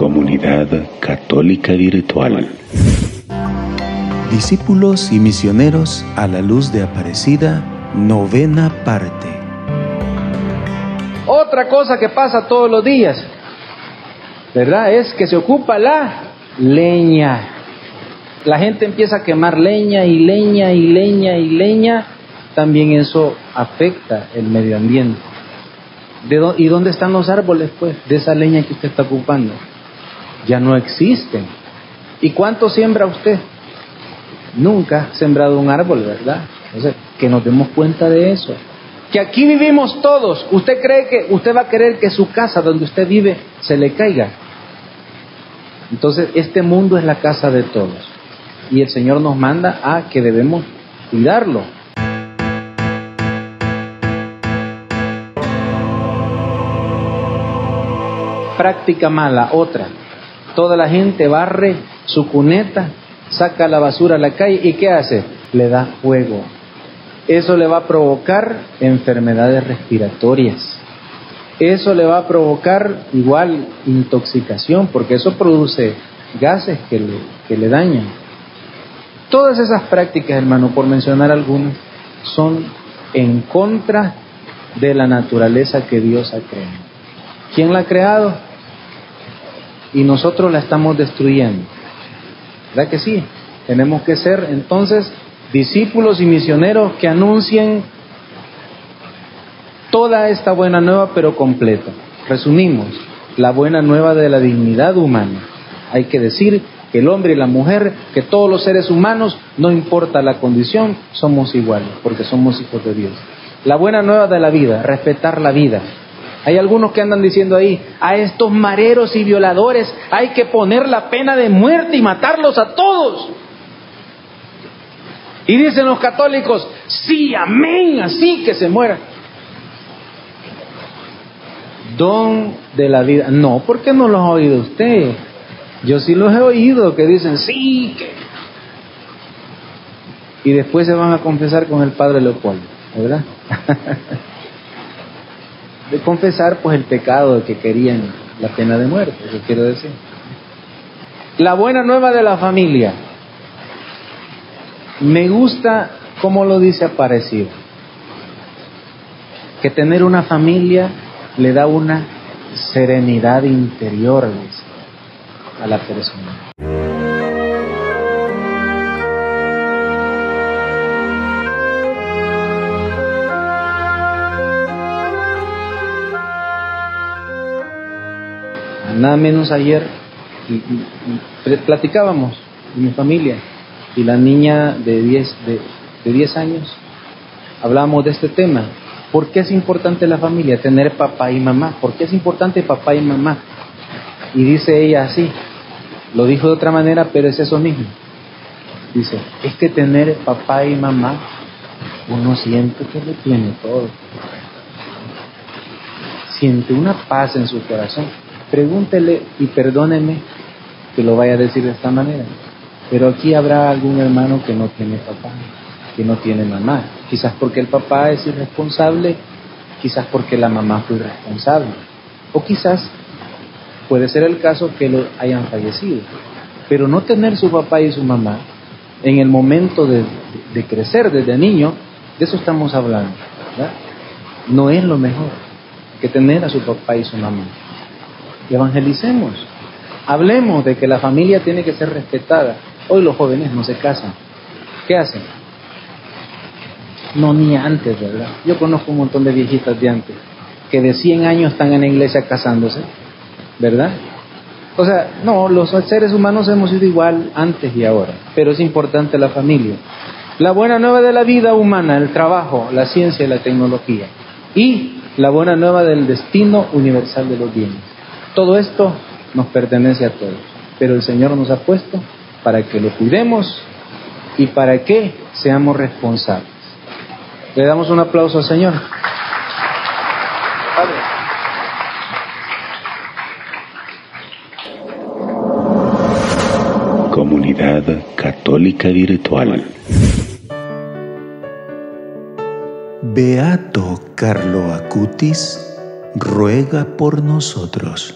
Comunidad Católica Virtual. Discípulos y misioneros a la luz de Aparecida, novena parte. Otra cosa que pasa todos los días, ¿verdad? Es que se ocupa la leña. La gente empieza a quemar leña y leña y leña y leña. También eso afecta el medio ambiente. ¿Y dónde están los árboles, pues, de esa leña que usted está ocupando? Ya no existen. ¿Y cuánto siembra usted? Nunca ha sembrado un árbol, ¿verdad? Entonces, que nos demos cuenta de eso. Que aquí vivimos todos. ¿Usted cree que usted va a querer que su casa donde usted vive se le caiga? Entonces, este mundo es la casa de todos. Y el Señor nos manda a que debemos cuidarlo. práctica mala, otra. Toda la gente barre su cuneta, saca la basura a la calle y ¿qué hace? Le da fuego. Eso le va a provocar enfermedades respiratorias. Eso le va a provocar igual intoxicación, porque eso produce gases que le, que le dañan. Todas esas prácticas, hermano, por mencionar algunas, son en contra de la naturaleza que Dios ha creado. ¿Quién la ha creado? Y nosotros la estamos destruyendo. ¿Verdad que sí? Tenemos que ser entonces discípulos y misioneros que anuncien toda esta buena nueva pero completa. Resumimos, la buena nueva de la dignidad humana. Hay que decir que el hombre y la mujer, que todos los seres humanos, no importa la condición, somos iguales, porque somos hijos de Dios. La buena nueva de la vida, respetar la vida, hay algunos que andan diciendo ahí, a estos mareros y violadores hay que poner la pena de muerte y matarlos a todos. Y dicen los católicos, sí, amén, así que se muera. Don de la vida. No, ¿por qué no los ha oído usted? Yo sí los he oído que dicen, sí, que... Y después se van a confesar con el padre Leopoldo, ¿verdad? de confesar pues el pecado de que querían la pena de muerte, eso quiero decir. La buena nueva de la familia. Me gusta como lo dice Aparecido, que tener una familia le da una serenidad interior a la persona. Nada menos ayer platicábamos en mi familia y la niña de 10 de, 10 años hablábamos de este tema. ¿Por qué es importante la familia? Tener papá y mamá. ¿Por qué es importante papá y mamá? Y dice ella así, lo dijo de otra manera, pero es eso mismo. Dice, es que tener papá y mamá, uno siente que lo tiene todo. Siente una paz en su corazón pregúntele y perdóneme que lo vaya a decir de esta manera. Pero aquí habrá algún hermano que no tiene papá, que no tiene mamá. Quizás porque el papá es irresponsable, quizás porque la mamá fue irresponsable. O quizás puede ser el caso que lo hayan fallecido. Pero no tener su papá y su mamá en el momento de, de crecer desde niño, de eso estamos hablando. No es lo mejor que tener a su papá y su mamá evangelicemos. Hablemos de que la familia tiene que ser respetada. Hoy los jóvenes no se casan. ¿Qué hacen? No, ni antes, ¿verdad? Yo conozco un montón de viejitas de antes que de 100 años están en la iglesia casándose, ¿verdad? O sea, no, los seres humanos hemos sido igual antes y ahora, pero es importante la familia. La buena nueva de la vida humana, el trabajo, la ciencia y la tecnología. Y la buena nueva del destino universal de los bienes. Todo esto nos pertenece a todos, pero el Señor nos ha puesto para que lo cuidemos y para que seamos responsables. Le damos un aplauso al Señor. Comunidad Católica Virtual. Beato Carlo Acutis ruega por nosotros.